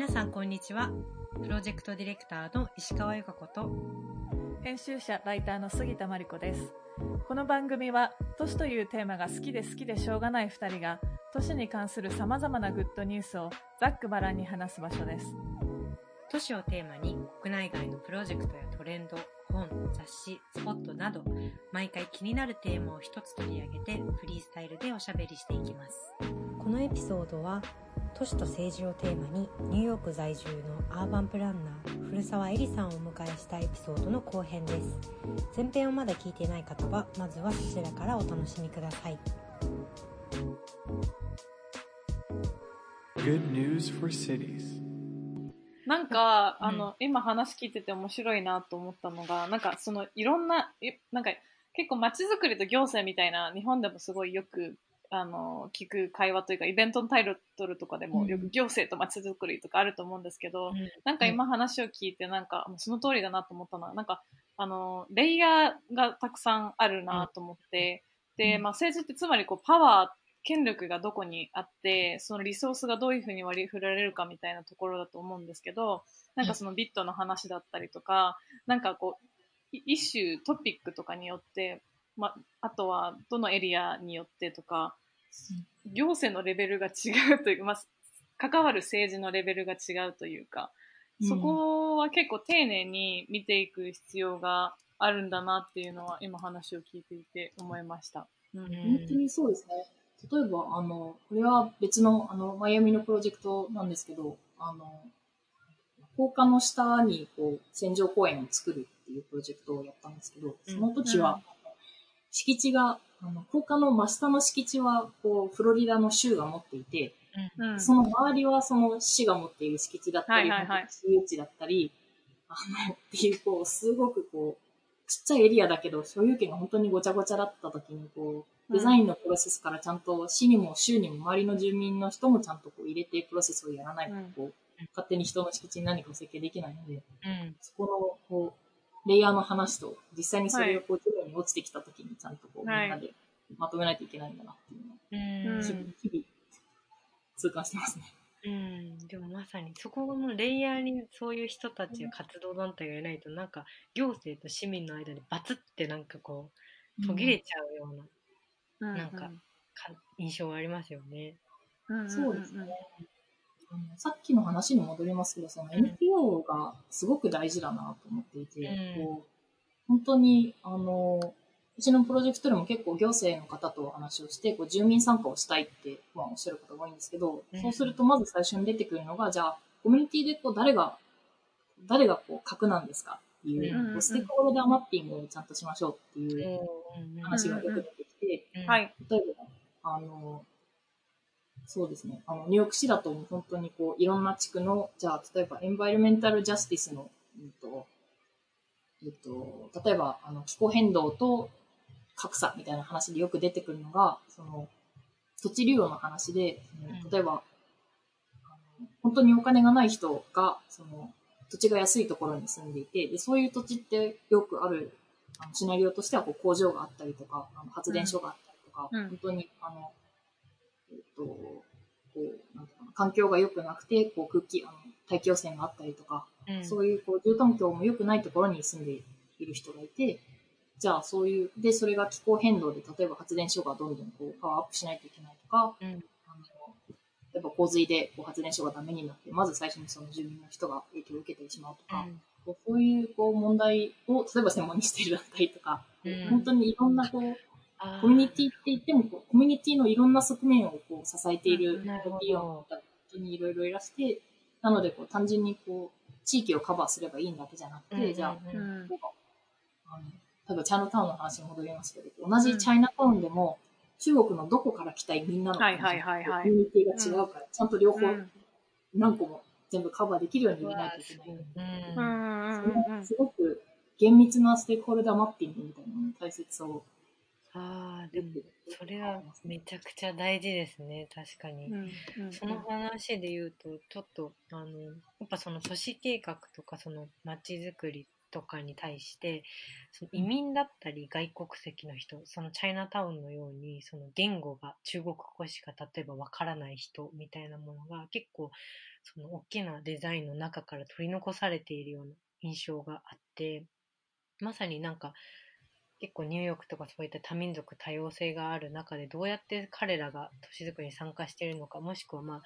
皆さんこんにちは。プロジェクトディレクターの石川由香子と。編集者ライターの杉田真理子です。この番組は都市というテーマが好きで好きでしょうがない2人が都市に関するさまざまなグッドニュースをざっくばらんに話す場所です。都市をテーマに国内外のプロジェクトやトレンド本雑誌スポットなど毎回気になるテーマを一つ取り上げてフリースタイルでおしゃべりしていきます。このエピソードは都市と政治をテーマにニューヨーク在住のアーバンプランナー古澤絵里さんをお迎えしたエピソードの後編です前編をまだ聞いていない方はまずはそちらからお楽しみください Good news for cities. なんか、うんあの今話聞いてて面白いなと思ったのがなんかそのいろんないなんか結構街づくりと行政みたいな日本でもすごいよくあの聞く会話というかイベントのタイトルとかでもよく行政と街づくりとかあると思うんですけど、なんか今話を聞いてなんかその通りだなと思ったのはなんかあのレイヤーがたくさんあるなと思って、で、まあ、政治ってつまりこうパワー権力がどこにあってそのリソースがどういうふうに割り振られるかみたいなところだと思うんですけどなんかそのビットの話だったりとかなんかこうい一種トピックとかによって、まあ、あとはどのエリアによってとか行政のレベルが違うというか、まあ、関わる政治のレベルが違うというかそこは結構丁寧に見ていく必要があるんだなっていうのは今話を聞いていて思いました。うん。うん。本当にそうですね。例えば、あの、これは別の、あの、マイアミのプロジェクトなんですけど、あの、高架の下に、こう、戦場公園を作るっていうプロジェクトをやったんですけど、その時は、敷地が、あの、高架の真下の敷地は、こう、フロリダの州が持っていて、うん。その周りはその市が持っている敷地だったり、はいはいはい。私有地だったり、あの、っていう、こう、すごくこう、ちっちゃいエリアだけど、所有権が本当にごちゃごちゃだった時に、こう、デザインのプロセスからちゃんと市にも州にも周りの住民の人もちゃんとこう入れてプロセスをやらないと、うん。こう、勝手に人の敷地に何かを設計できないので、うん。そこの、こう、レイヤーの話と、実際にそれがこう、地面に落ちてきた時にちゃんとこう、みはい。んなでまとめないといけないんだなっていうのを、うん。日々、痛感してますね。うん、でもまさにそこのレイヤーにそういう人たちが活動団体がいないとなんか行政と市民の間でバツってなんかこう途切れちゃうようななんかか印象がありますよね。そうですね。さっきの話に戻りますけど、その NPO がすごく大事だなと思っていて、うん。こう本当に、あの、うちのプロジェクトでも結構行政の方とお話をして、こう住民参加をしたいって、まあ、おっしゃる方が多いんですけど、うん。そうするとまず最初に出てくるのが、じゃあ、コミュニティでこう誰が、誰がこう核なんですかっていう、うん。こうステークホルダーマッピングをちゃんとしましょうっていう話がよく出てきて。例えば、あの、そうですね、あの、ニューヨーク市だと本当にこう、いろんな地区の、じゃあ、例えば、エンバイルメンタルジャスティスの、うんと、えっと、例えば、あの、気候変動と格差みたいな話でよく出てくるのが、その、土地利用の話で、うん。例えば、本当にお金がない人が、その、土地が安いところに住んでいて、でそういう土地ってよくあるあのシナリオとしてはこう工場があったりとか、あの発電所があったりとか、うん。本当に、あの、えっと、こう、なんていうかな、環境が良くなくて、こう空気、あの大気汚染があったりとか、うん。そういうこう住環境も良くないところに住んでいる人がいて、じゃあそういう、で、それが気候変動で、例えば発電所がどんどんこうパワーアップしないといけないとか、うん。あの例えば洪水でこう発電所がダメになって、まず最初にその住民の人が影響を受けてしまうとか、こうそういうこう問題を、例えば専門にしている団体とか、うん。本当にいろんなこう、コミュニティって言ってもこう、コミュニティのいろんな側面をこう支えている NPO の方にいろいろいらして、なのでこう単純にこう、地域をカバーすればいいんだけじゃなくて、うんうんうん。じゃあ、うん。例えばチャイナタウンの話に戻りますけど、同じチャイナタウンでも、中国のどこから来たいみんなのはいはいはいはい。コミュニティが違うから、ちゃんと両方うん。何個も全部カバーできるように入れないといけない。うん。うんそうん。のすごく厳密なステークホルダーマッピングみたいなのの大切さをあーでもそれはめちゃくちゃ大事ですね確かに。うんその話で言うとちょっとあのやっぱその都市計画とかその街づくりとかに対してその移民だったり外国籍の人そのチャイナタウンのようにその言語が中国語しか例えばわからない人みたいなものが結構その大きなデザインの中から取り残されているような印象があって、まさになんか結構ニューヨークとかそういった多民族多様性がある中でどうやって彼らが都市づくりに参加しているのか、もしくはまあ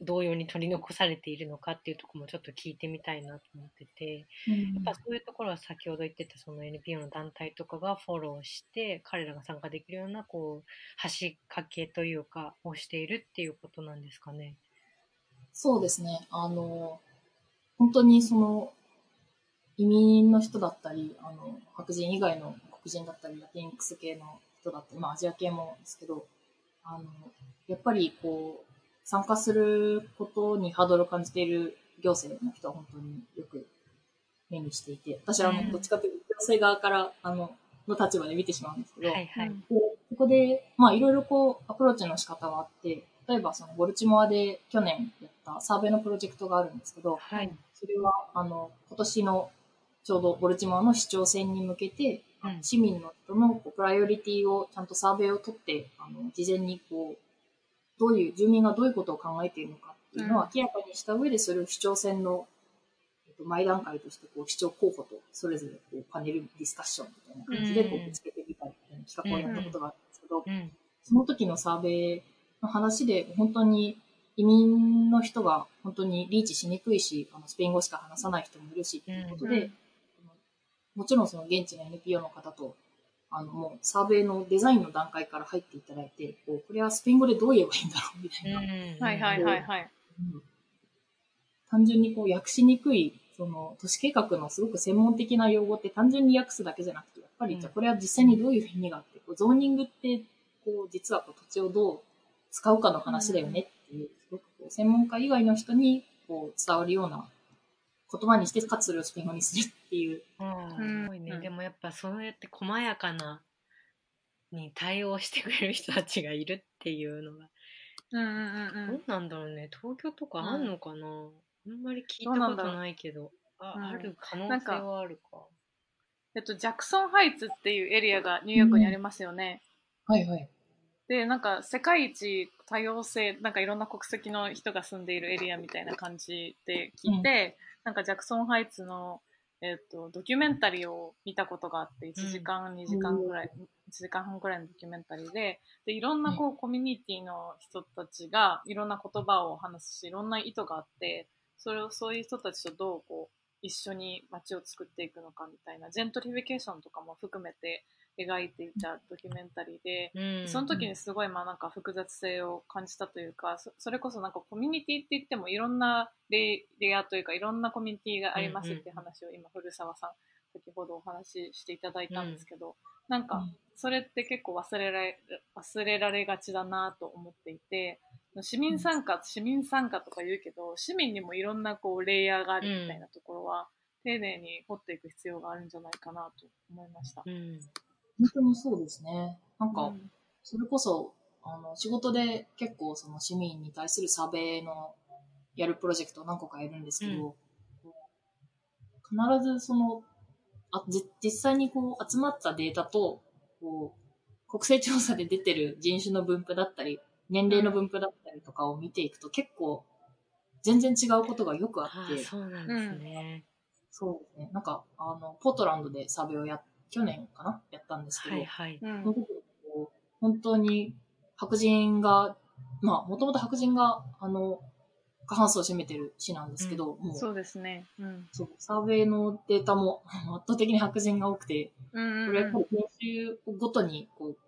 同様に取り残されているのかっていうところもちょっと聞いてみたいなと思ってて、やっぱそういうところは先ほど言ってたその NPO の団体とかがフォローして彼らが参加できるようなこう橋掛けというかをしているっていうことなんですかね。そうですね。あの、本当にその、移民の人だったり、あの、白人以外の黒人だったり、ラテンックス系の人だったり、まあアジア系もですけど、あの、やっぱりこう、参加することにハードルを感じている行政の人は本当によく目にしていて、私はあうんの、どっちかというと行政側から、あの、の立場で見てしまうんですけど、はいはい。ここで、まあ、いろいろこう、アプローチの仕方はあって、例えば、その、ボルチモアで去年やったサーベイのプロジェクトがあるんですけど、はい。それは、あの、今年の、ちょうどボルチモアの市長選に向けて、うん。市民の人のこうプライオリティをちゃんとサーベイを取って、あの、事前にこう、どういう、住民がどういうことを考えているのかっていうのを明らかにした上で、それを市長選の、えっと、前段階として、こう、市長候補とそれぞれこうパネルディスカッションみたいな感じで、こうんう、ぶつけてみたりみたいな企画をやったことがあるんですけど、うん。その時のサーベイの話で、本当に移民の人が本当にリーチしにくいし、あのスペイン語しか話さない人もいるし、ということで、うんもちろんその現地の NPO の方と、あのもうサーベイのデザインの段階から入っていただいて、こうこれはスペイン語でどう言えばいいんだろうみたいな。はいはいはいはい。うん単純にこう訳しにくい、その都市計画のすごく専門的な用語って単純に訳すだけじゃなくて、やっぱりうんじゃあこれは実際にどういう意味があって、こうゾーニングって、こう実はこう土地をどう使うかの話だよねっていう、すごくこう専門家以外の人にこう伝わるような言葉にして、かつそれをスペイン語にするっていう。うんすごいね。うんでもやっぱそうやって細やかなに対応してくれる人たちがいるっていうのが、うんうんうんうん。どうなんだろうね。東京とかあんのかな、あんまり聞いたことないけど、あ、うんある可能性はあるか。えっと、ジャクソンハイツっていうエリアがニューヨークにありますよね。はいはい。で、なんか世界一多様性、なんかいろんな国籍の人が住んでいるエリアみたいな感じで聞いて、なんかジャクソンハイツの、えっと、ドキュメンタリーを見たことがあって、1時間、2時間ぐらい、1時間半ぐらいのドキュメンタリーで、で、いろんなこうコミュニティの人たちがいろんな言葉を話すし、いろんな意図があって、それをそういう人たちとどうこう一緒に街を作っていくのかみたいな、ジェントリフィケーションとかも含めて描いていたドキュメンタリーで、うん。その時にすごいまあなんか複雑性を感じたというか、そそれこそなんかコミュニティって言ってもいろんなレイレイヤーというかいろんなコミュニティがありますっていう話を今古澤さん先ほどお話ししていただいたんですけど、なんかそれって結構忘れられ忘れられがちだなと思っていて、市民参加、市民参加とか言うけど、市民にもいろんなこうレイヤーがあるみたいなところは、丁寧に掘っていく必要があるんじゃないかなと思いました。うん。本当にそうですね。なんか、うんそれこそ、あの、仕事で結構その市民に対するサーベイのやるプロジェクトを何個かやるんですけど、必ずその、あじ実際にこう集まったデータと、こう、国勢調査で出てる人種の分布だったり、年齢の分布だったりとかを見ていくと結構全然違うことがよくあって、そうなんですね。そうですね。なんか、あの、ポートランドでサーベイをや、去年かなやったんですけど、はいはい。うんその時にこう本当に白人が、まあ、もともと白人が、あの、過半数を占めてる市なんですけど、もう、そうですね。うん。そう、サーベイのデータも 圧倒的に白人が多くて、うんうんこれやっぱり研修ごとに、こう、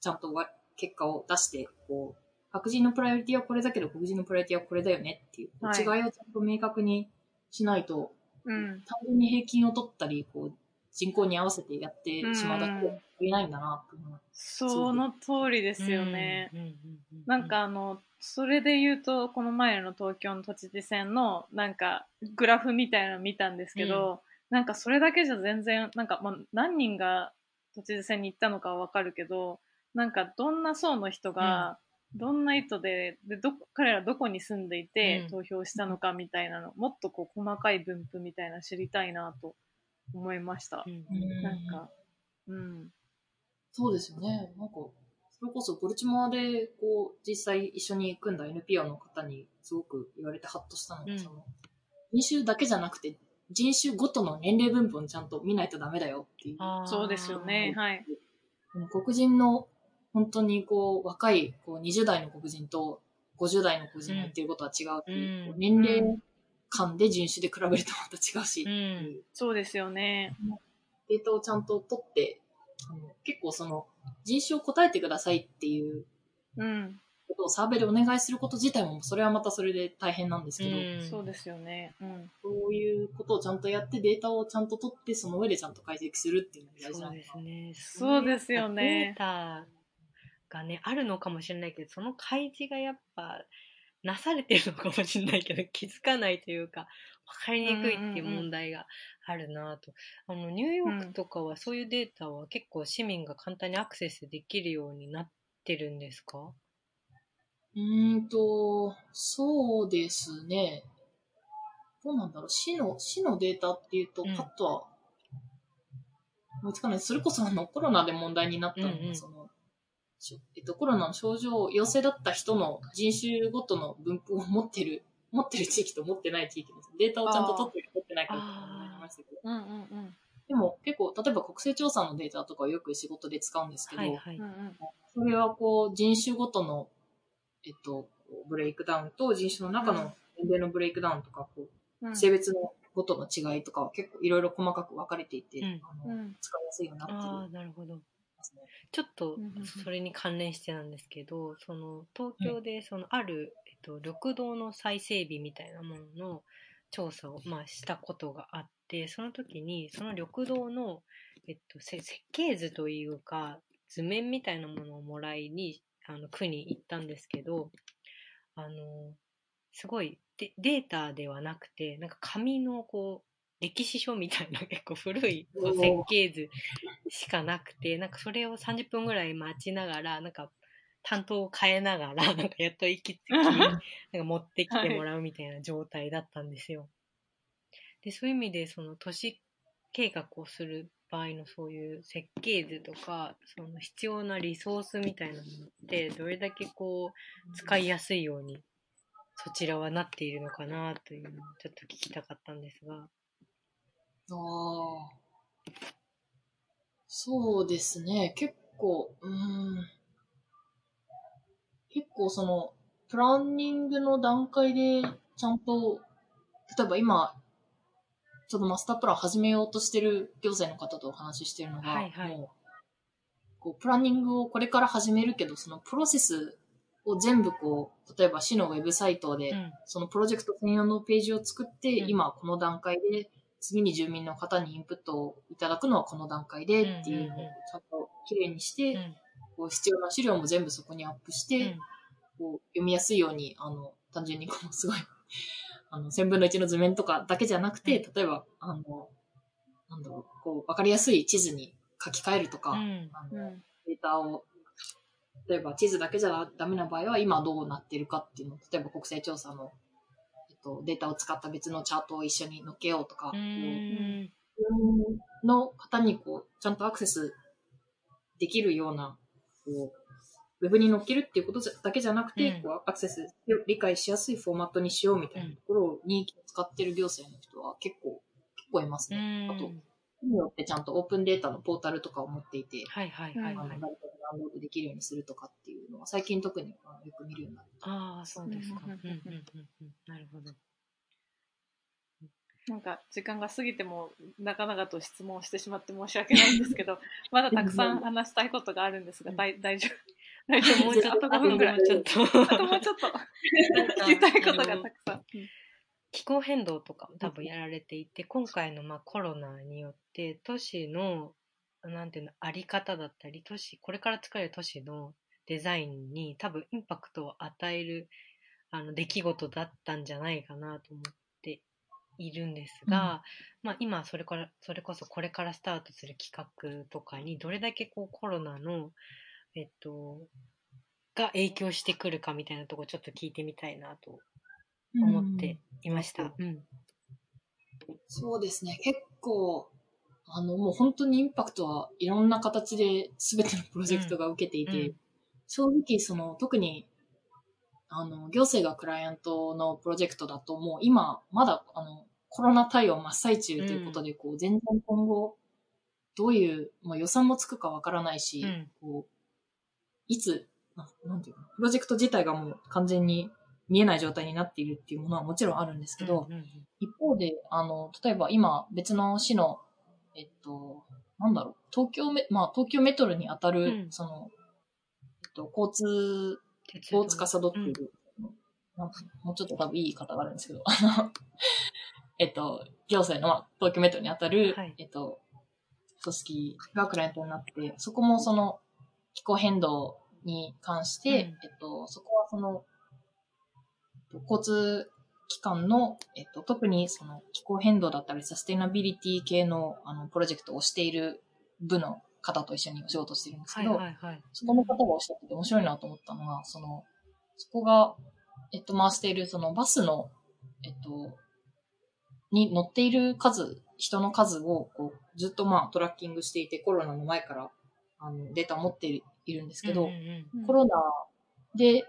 ちゃんとわ結果を出して、こう、白人のプライオリティはこれだけど、黒人のプライオリティはこれだよねっていう、はい違いをちゃんと明確にしないと、うん。単純に平均を取ったり、こう、人口に合わせてやってしまうだけでは足りないんだな、と思います。その通りですよね。うん。うんうんなん、かあの、それで言うと、この前の東京の都知事選の、なんか、グラフみたいなの見たんですけど、なんかそれだけじゃ全然、なんか、まあ、何人が都知事選に行ったのかはわかるけど、なんか、どんな層の人が、どんな意図で、で、ど、彼らどこに住んでいてうん投票したのかみたいなの、もっとこう、細かい分布みたいなの知りたいなと思いましたう。んうんなんか、うん。そうですよね。なんか、それこそボルチモアで、こう、実際一緒に組んだ NPO の方にすごく言われてハッとしたのが、うんその、人種だけじゃなくて、人種ごとの年齢分布をちゃんと見ないとダメだよっていう。そうですよね。はい。黒人の本当にこう若いこう20代の黒人と50代の黒人が言ってることは違うっていう、うんこう年齢間で人種で比べるとまた違うし、うんそうですよね。データをちゃんと取って、あの結構その人種を答えてくださいっていううん。ことをサーベでお願いすること自体もそれはまたそれで大変なんですけど、うんそうですよね。うん。そういうことをちゃんとやってデータをちゃんと取ってその上でちゃんと解析するっていうのが大事そうなのかな。ですね。そうですよねデータがね、あるのかもしれないけど、その開示がやっぱ、なされてるのかもしれないけど、気づかないというか、わかりにくいっていう問題があるなと。あの、ニューヨークとかはそういうデータは結構市民が簡単にアクセスできるようになってるんですか？うーんと、そうですね。どうなんだろう。市の、市のデータっていうと、うんパッとは、思いつかない。それこそあの、コロナで問題になったのが、うんうんその、えっと、コロナの症状、陽性だった人の人種ごとの分布を持ってる、持ってる地域と持ってない地域のデータをちゃんと取ってるか取ってないかっていりましたけど、うんうんうん。でも結構、例えば国勢調査のデータとかをよく仕事で使うんですけど。それはこう人種ごとの、えっと、 breakdown と人種の中の年齢の breakdown とか、こう性別のごとの違いとかは結構いろいろ細かく分かれていて、うんあのうん。使いやすいようになってああ、るなるほど。ちょっとそれに関連してなんですけど、その東京でそのある、えっと、緑道の再整備みたいなものの調査を、まあ、したことがあって、その時にその緑道の、えっと、せ設計図というか図面みたいなものをもらいにあの区に行ったんですけど、あのすごいデデータではなくてなんか紙のこう歴史書みたいな結構古い設計図しかなくて、なんかそれを30分ぐらい待ちながら、なんか担当を変えながら、なんかやっと息つき、なんか持ってきてもらうみたいな状態だったんですよ。で、そういう意味で、その都市計画をする場合のそういう設計図とか、その必要なリソースみたいなものって、どれだけこう、使いやすいように、そちらはなっているのかなというのをちょっと聞きたかったんですが。ああ。そうですね。結構、うん。結構その、プランニングの段階でちゃんと、例えば今、ちょっとマスタープラン始めようとしてる行政の方とお話ししてるのが、はいはいもうこうプランニングをこれから始めるけど、そのプロセスを全部こう、例えば市のウェブサイトで、うん。そのプロジェクト専用のページを作って、うん今この段階で、次に住民の方にインプットをいただくのはこの段階でっていうのをちゃんときれいにして、うん。こう必要な資料も全部そこにアップして、うんこう読みやすいように、あの、単純にこう、すごい、あの、1000分の1の図面とかだけじゃなくて、例えば、あの、なんだろう、こう、わかりやすい地図に書き換えるとか、うん。あのうん。データを、例えば地図だけじゃダメな場合は今どうなってるかっていうのを、例えば国勢調査の、と、データを使った別のチャートを一緒に載っけようとか、うこう。の方にこう、ちゃんとアクセスできるような、こう、ウェブに載っけるっていうことだけじゃなくて、うんこうアクセス、理解しやすいフォーマットにしようみたいなところに使ってる行政の人は結構、結構いますうね。あと、ん。によってちゃんとオープンデータのポータルとかを持っていて、はいはダウンロードできるようにするとかっていうのは、最近特にあのよく見るようになった。ああ、そうですか。ううんうんんうんうんうん。なるほど。なんか時間が過ぎても長々と質問してしまって申し訳ないんですけど、まだたくさん話したいことがあるんですが、だい大丈夫。大丈夫もうちょっと、あと5分ぐらい。もうちょっと。あともうちょっと 聞きたいことがたくさん。気候変動とかも多分やられていて、今回のまあコロナによって都市のなんていうのあり方だったり都市これから作られる都市のデザインに多分インパクトを与えるあの出来事だったんじゃないかなと思っているんですが、まあ、今それからそれこそこれからスタートする企画とかにどれだけこうコロナのえっとが影響してくるかみたいなところちょっと聞いてみたいなと思っていました。うん。そうですね。結構、あの、もう本当にインパクトはいろんな形で全てのプロジェクトが受けていて、うん正直、その、特に、あの、行政がクライアントのプロジェクトだと、もう今、まだ、あの、コロナ対応真っ最中ということで、こう、全然今後、どういう、まあ、予算もつくかわからないし、うん。こう、いつ、ななんていうかな、プロジェクト自体がもう完全に見えない状態になっているっていうものはもちろんあるんですけど、うんうん。一方で、あの、例えば今、別の市の、えっと、なんだろう、東京メ、まあ、東京メトロに当たる、うん。その、と、交通を司っている、なん。かもうちょっと多分いい言い方があるんですけど、あの、えっと、行政の、まあ、東京メトロに当たる、はい。えっと、組織がクライアントになって、そこもその気候変動に関して、うん。えっと、そこはその、えっと交通機関の、えっと、特にその気候変動だったりサステナビリティ系のあのプロジェクトをしている部の方と一緒にお仕事してるんですはいけど、はいはい。そこの方がおっしゃってて面白いなと思ったのが、その、そこが、えっと、回しているそのバスの、えっと、に乗っている数、人の数をこうずっとまあトラッキングしていて、コロナの前からあのデータを持っているんですけど、うんうんうんコロナで、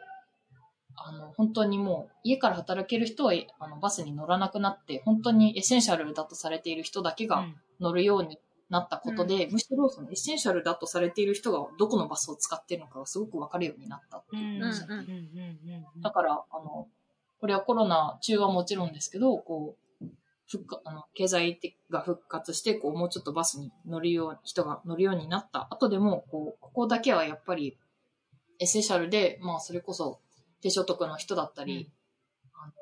あの、本当にもう家から働ける人はあのバスに乗らなくなって、本当にエッセンシャルだとされている人だけがうん乗るようになったことで、むしろそのエッセンシャルだとされている人がどこのバスを使っているのかがすごくわかるようになったってうんいううんふうにおっしゃっていてうんうんうん。だから、あの、これはコロナ中はもちろんですけど、こう、復活、あの、経済的が復活して、こう、もうちょっとバスに乗るよう、人が乗るようになった後でも、こう、ここだけはやっぱり、エッセンシャルで、まあ、それこそ、低所得の人だったり、あの、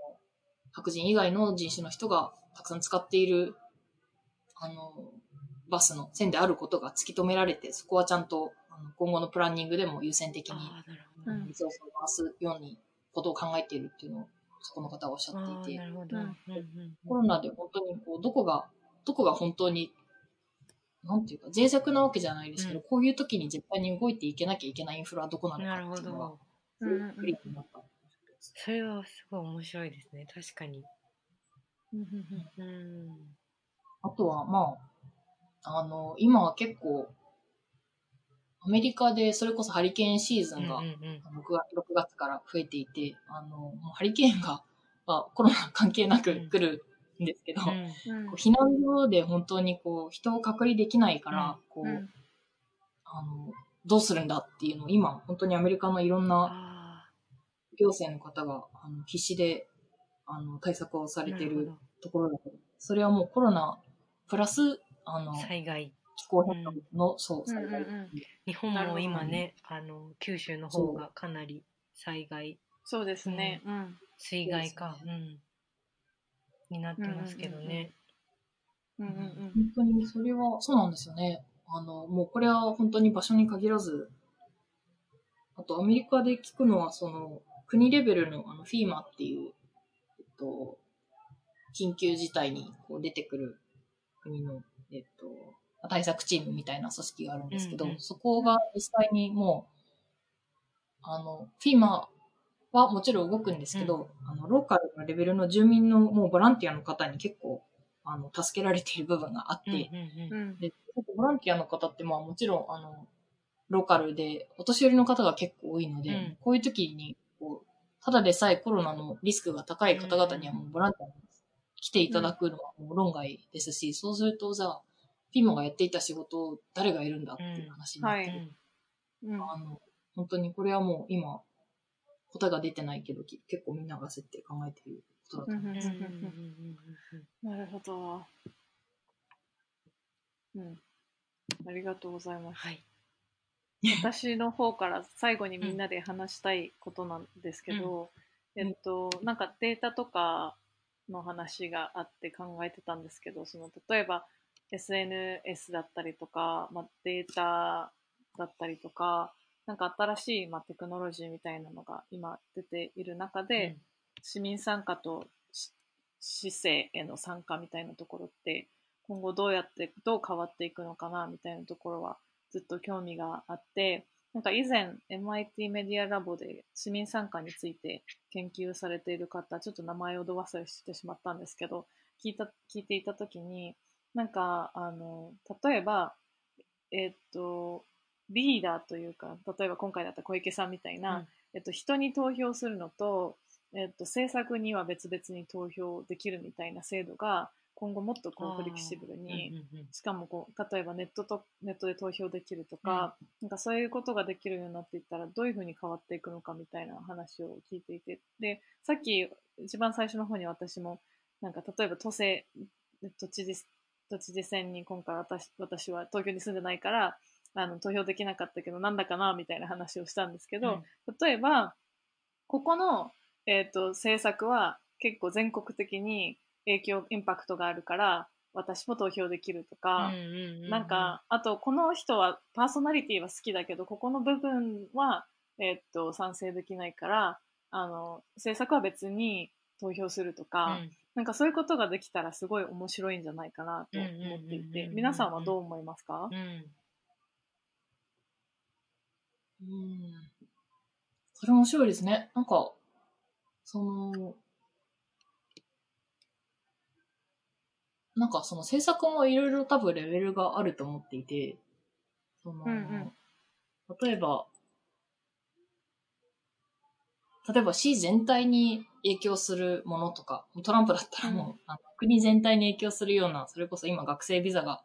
白人以外の人種の人がたくさん使っている、あの、バスの線であることが突き止められて、そこはちゃんと、あの今後のプランニングでも優先的にああ、なるほど。うんリソースを回すようにことを考えているっていうのをそこの方はおっしゃっていてコロナで本当にこうどこが、どこが本当に、なんていうか、脆弱なわけじゃないですけど、うんこういう時に絶対に動いていけなきゃいけないインフラはどこなのなるほかっていうのはど。、すごくクリアになった。それはすごい面白いですね。確かに。うんうんうん。あとは、まあ、あの、今は結構、アメリカでそれこそハリケーンシーズンがうんうんうん。あの 6, 月6月から増えていて、あの、もうハリケーンが、まあ、コロナ関係なく来るんですけど、うん。うん。こう避難所で本当にこう人を隔離できないから、こう、うん。あの、どうするんだっていうのを今、本当にアメリカのいろんなあ行政の方があの必死であの対策をさあ、れているところだけど、それはもうコロナプラス、あのど。、災害。気候変動の、そう、うんうんうん災害っていう日本も今ね、あの、九州の方がかなり災害、そうですね。うん。水害か、そううん。になってますけどね。うんうんうん。本当にそれは、そうなんですよね。あの、もうこれは本当に場所に限らず、あとアメリカで聞くのは、その、国レベルのあの、フィーマっていう、えっと、緊急事態にこう出てくる国の、えっと、対策チームみたいな組織があるんですけど、うんうんそこが実際にもう、あの、フィーマはもちろん動くんですけど、あの、ローカルなレベルの住民のもうボランティアの方に結構、あの、助けられている部分があって、うんうんうんうん。で、ボランティアの方って、まあもちろん、あの、ローカルで、お年寄りの方が結構多いので、うん。こういう時に、こう、ただでさえコロナのリスクが高い方々にはもうボランティアに来ていただくのはもう論外ですし、そうすると、じゃあ、ピーマがやっていた仕事を誰がやるんだっていう話になって、はいうん。あの、本当にこれはもう今、答えが出てないけど、き結構みんなが焦って考えていることだと思います。なるほど。うん。ありがとうございます。はい。私の方から最後にみんなで話したいことなんですけど、んえっと、なんかデータとかの話があって考えてたんですけど、その例えば SNS だったりとか、まあ、データだったりとか、なんか新しい、まあ、テクノロジーみたいなのが今出ている中で、市民参加とし市政への参加みたいなところって今後どうやってどう変わっていくのかなみたいなところはずっと興味があってなんか以前 MIT メディアラボで市民参加について研究されている方ちょっと名前をど忘れしてしまったんですけど聞いた聞いていた時になんかあの例えばえっとリーダーというか、例えば今回だったら小池さんみたいな、うん。えっと、人に投票するのと、えっと、政策には別々に投票できるみたいな制度が、今後もっとこうフレキシブルに、うんうんうん。しかもこう例えばネットとネットで投票できるとか、なんかそういうことができるようになっていったらどういうふうに変わっていくのかみたいな話を聞いていて。でさっき一番最初の方に私もなんか例えば都政都知事都知事選に今回私私は東京に住んでないからあの投票できなかったけどなんだかなみたいな話をしたんですけど、例えばここの、えー、と政策は結構全国的に影響インパクトがあるから私も投票できるとか、うんうんうんうん。なんかあとこの人はパーソナリティは好きだけどここの部分は、えーっと賛成できないからあの政策は別に投票するとか、うん。なんかそういうことができたらすごい面白いんじゃないかなと思っていてうん。皆さんはどう思いますか？うん。うん。それ面白いですね。なんか、その、なんかその制作もいろいろ多分レベルがあると思っていて、その、うんうん。例えば、例えば市全体に影響するものとか、トランプだったらもう、あの国全体に影響するような、それこそ今学生ビザが、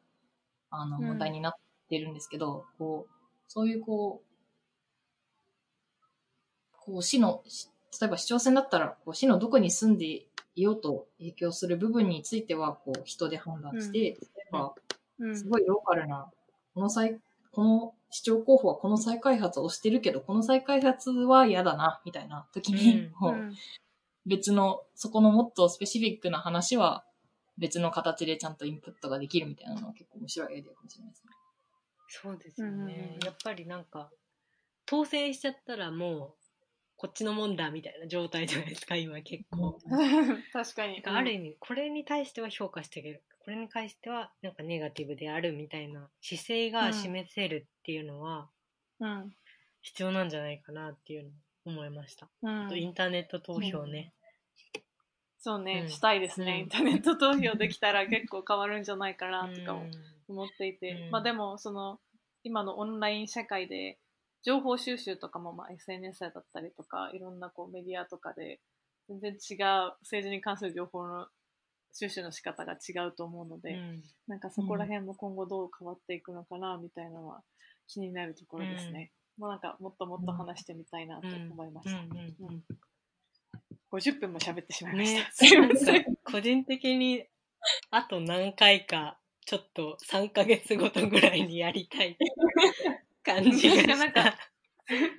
あの、うん。問題になってるんですけど、こう、そういうこう、こう市の、し例えば市長選だったら、こう市のどこに住んでいようと影響する部分については、こう人で判断して、例えば、うんすごいローカルな、この再、この市長候補はこの再開発をしてるけど、この再開発は嫌だな、みたいな時に、うんもう別の、そこのもっとスペシフィックな話は別の形でちゃんとインプットができるみたいなのは結構面白いアイデアかもしれないですね。そうですよねうん。やっぱりなんか、当選しちゃったらもう、こっちのもんだみたいな状態じゃないですか、今結構。確かに。ある意味、これに対しては評価してあげる。これに対しては、なんかネガティブであるみたいな姿勢が示せるっていうのはうん必要なんじゃないかなっていうのを思いました。うん。あとインターネット投票ね。そうね、うん。したいですね、うん。インターネット投票できたら結構変わるんじゃないかなとかもうん思っていて、うん。まあでもその今のオンライン社会で情報収集とかもまあ SNS だったりとかいろんなこうメディアとかで全然違う政治に関する情報の収集の仕方が違うと思うので、うんなんかそこら辺も今後どう変わっていくのかなみたいなのは気になるところですね。もうなんかもっともっと話してみたいなと思いました。うんうんうん50分も喋ってしまいました。ね すいません。個人的にあと何回かちょっと3ヶ月ごとぐらいにやりたい感じがしたなんか。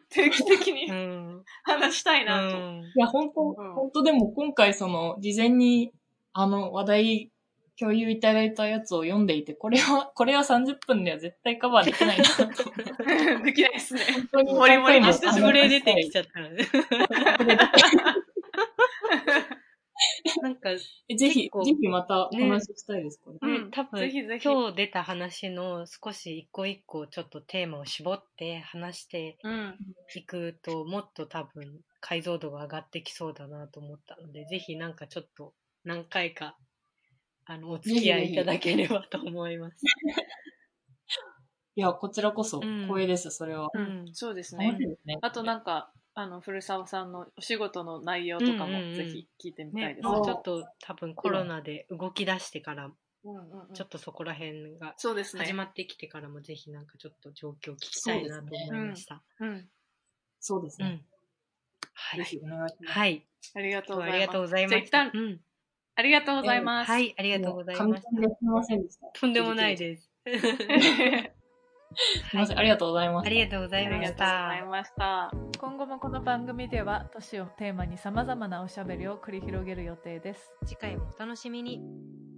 定期的うにん話したいなと。うんいや、本当、うん本当でも今回その、事前に、あの、話題共有いただいたやつを読んでいて、これは、これは30分では絶対カバーできないなと。できないですね。本当にモリモリにしてスプレー出てきちゃったのね。なんか、えぜひぜひまたお話ししたいです、これ。うんね、多分ぜひぜひ今日出た話の少し一個一個ちょっとテーマを絞って話してうん。いくともっと多分解像度が上がってきそうだなと思ったのでぜひなんかちょっと何回かあのお付き合いいただければと思います。いや、こちらこそうん光栄です、それは。うんそうです面ね。すね。あとなんか、あの、古澤さんのお仕事の内容とかうんうんうんもぜひ聞いてみたいね、です。もうちょっと多分コロナで動き出してからうんうんうんちょっとそこら辺がそうですね。始まってきてからもぜひなんかちょっと状況を聞きたいなと思いました。うん。そうですね。うん。はい。ぜひお願いします。はい。ありがとうご今日はありがとうざいます。ございました。じゃあ一旦うん。ありがとうございます。はい、ありがとうございますみませんでした。とんでもないです。すみません、ありがとうございます。ありがとうございましありがとうございた。ました。今後もこの番組では、都市をテーマに様々なおしゃべりを繰り広げる予定です。次回もお楽しみに。